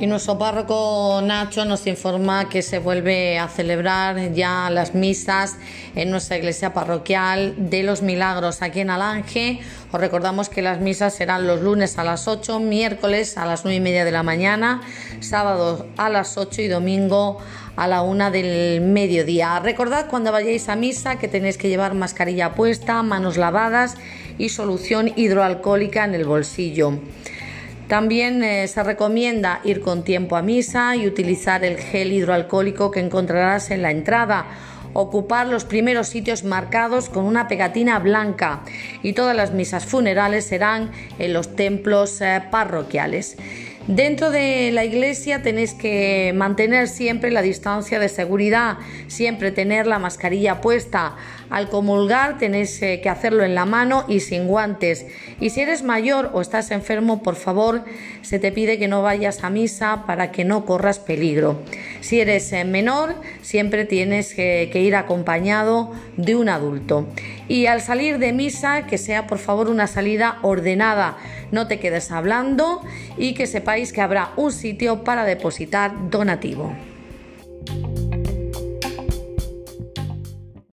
Y nuestro párroco Nacho nos informa que se vuelve a celebrar ya las misas en nuestra iglesia parroquial de los milagros aquí en Alange. Os recordamos que las misas serán los lunes a las 8, miércoles a las 9 y media de la mañana, sábado a las 8 y domingo a la 1 del mediodía. Recordad cuando vayáis a misa que tenéis que llevar mascarilla puesta, manos lavadas y solución hidroalcohólica en el bolsillo. También eh, se recomienda ir con tiempo a misa y utilizar el gel hidroalcohólico que encontrarás en la entrada. Ocupar los primeros sitios marcados con una pegatina blanca y todas las misas funerales serán en los templos eh, parroquiales. Dentro de la iglesia tenéis que mantener siempre la distancia de seguridad, siempre tener la mascarilla puesta. Al comulgar tenéis eh, que hacerlo en la mano y sin guantes. Y si eres mayor o estás enfermo, por favor, se te pide que no vayas a misa para que no corras peligro. Si eres eh, menor, siempre tienes que, ir acompañado de un adulto. Y al salir de misa, que sea por favor una salida ordenada. No te quedes hablando y que sepáis que habrá un sitio para depositar donativo.